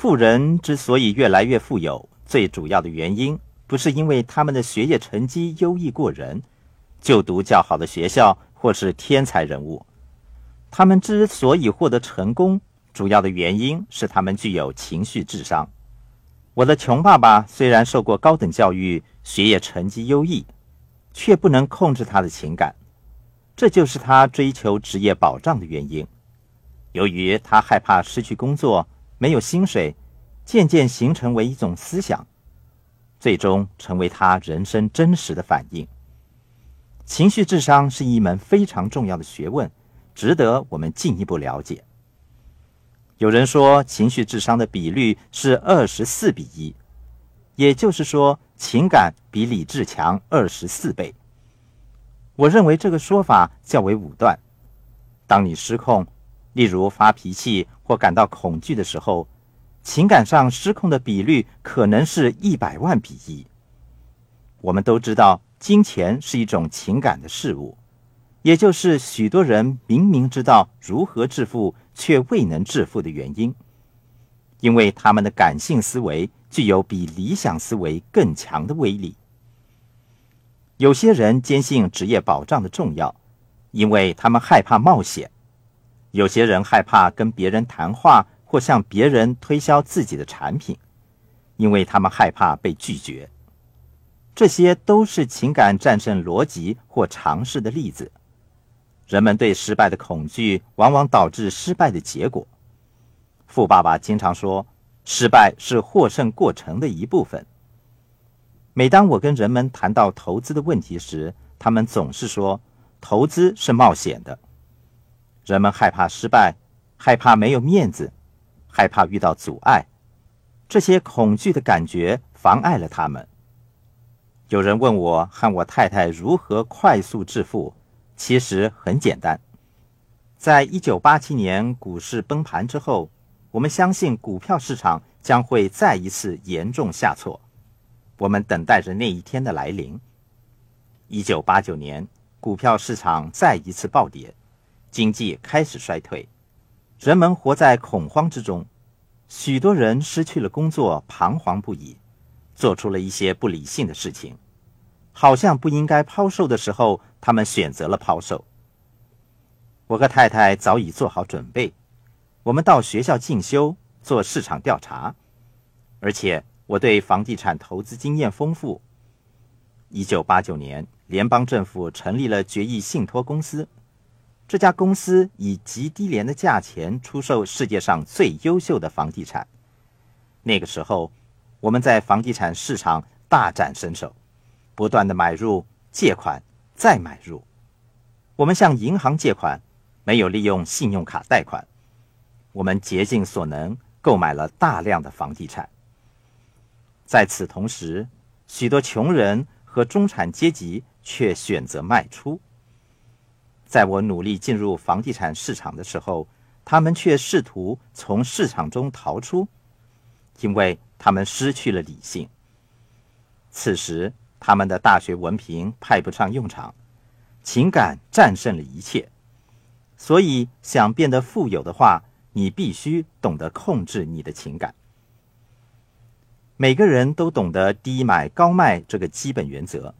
富人之所以越来越富有，最主要的原因不是因为他们的学业成绩优异过人，就读较好的学校或是天才人物。他们之所以获得成功，主要的原因是他们具有情绪智商。我的穷爸爸虽然受过高等教育，学业成绩优异，却不能控制他的情感，这就是他追求职业保障的原因。由于他害怕失去工作。没有薪水，渐渐形成为一种思想，最终成为他人生真实的反应。情绪智商是一门非常重要的学问，值得我们进一步了解。有人说，情绪智商的比率是二十四比一，也就是说，情感比理智强二十四倍。我认为这个说法较为武断。当你失控，例如发脾气。或感到恐惧的时候，情感上失控的比率可能是一百万比一。我们都知道，金钱是一种情感的事物，也就是许多人明明知道如何致富却未能致富的原因，因为他们的感性思维具有比理想思维更强的威力。有些人坚信职业保障的重要，因为他们害怕冒险。有些人害怕跟别人谈话或向别人推销自己的产品，因为他们害怕被拒绝。这些都是情感战胜逻辑或尝试的例子。人们对失败的恐惧往往导致失败的结果。富爸爸经常说：“失败是获胜过程的一部分。”每当我跟人们谈到投资的问题时，他们总是说：“投资是冒险的。”人们害怕失败，害怕没有面子，害怕遇到阻碍，这些恐惧的感觉妨碍了他们。有人问我和我太太如何快速致富，其实很简单。在一九八七年股市崩盘之后，我们相信股票市场将会再一次严重下挫，我们等待着那一天的来临。一九八九年，股票市场再一次暴跌。经济开始衰退，人们活在恐慌之中，许多人失去了工作，彷徨不已，做出了一些不理性的事情，好像不应该抛售的时候，他们选择了抛售。我和太太早已做好准备，我们到学校进修，做市场调查，而且我对房地产投资经验丰富。一九八九年，联邦政府成立了决议信托公司。这家公司以极低廉的价钱出售世界上最优秀的房地产。那个时候，我们在房地产市场大展身手，不断的买入、借款、再买入。我们向银行借款，没有利用信用卡贷款。我们竭尽所能购买了大量的房地产。在此同时，许多穷人和中产阶级却选择卖出。在我努力进入房地产市场的时候，他们却试图从市场中逃出，因为他们失去了理性。此时，他们的大学文凭派不上用场，情感战胜了一切。所以，想变得富有的话，你必须懂得控制你的情感。每个人都懂得低买高卖这个基本原则。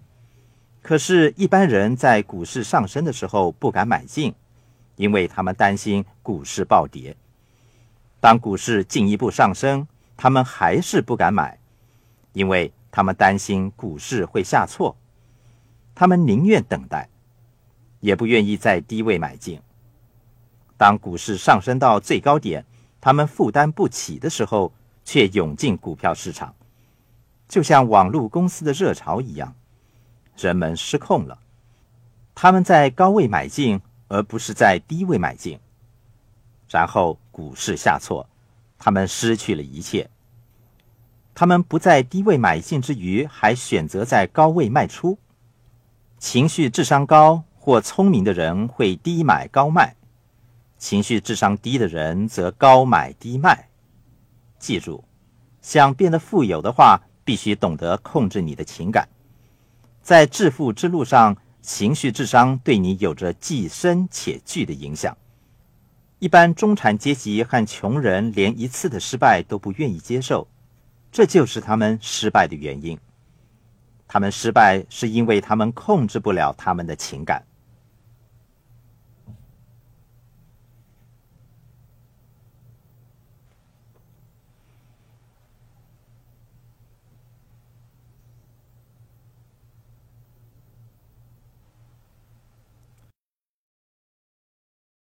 可是，一般人在股市上升的时候不敢买进，因为他们担心股市暴跌。当股市进一步上升，他们还是不敢买，因为他们担心股市会下挫。他们宁愿等待，也不愿意在低位买进。当股市上升到最高点，他们负担不起的时候，却涌进股票市场，就像网络公司的热潮一样。人们失控了，他们在高位买进，而不是在低位买进。然后股市下挫，他们失去了一切。他们不在低位买进之余，还选择在高位卖出。情绪智商高或聪明的人会低买高卖，情绪智商低的人则高买低卖。记住，想变得富有的话，必须懂得控制你的情感。在致富之路上，情绪智商对你有着既深且巨的影响。一般中产阶级和穷人连一次的失败都不愿意接受，这就是他们失败的原因。他们失败是因为他们控制不了他们的情感。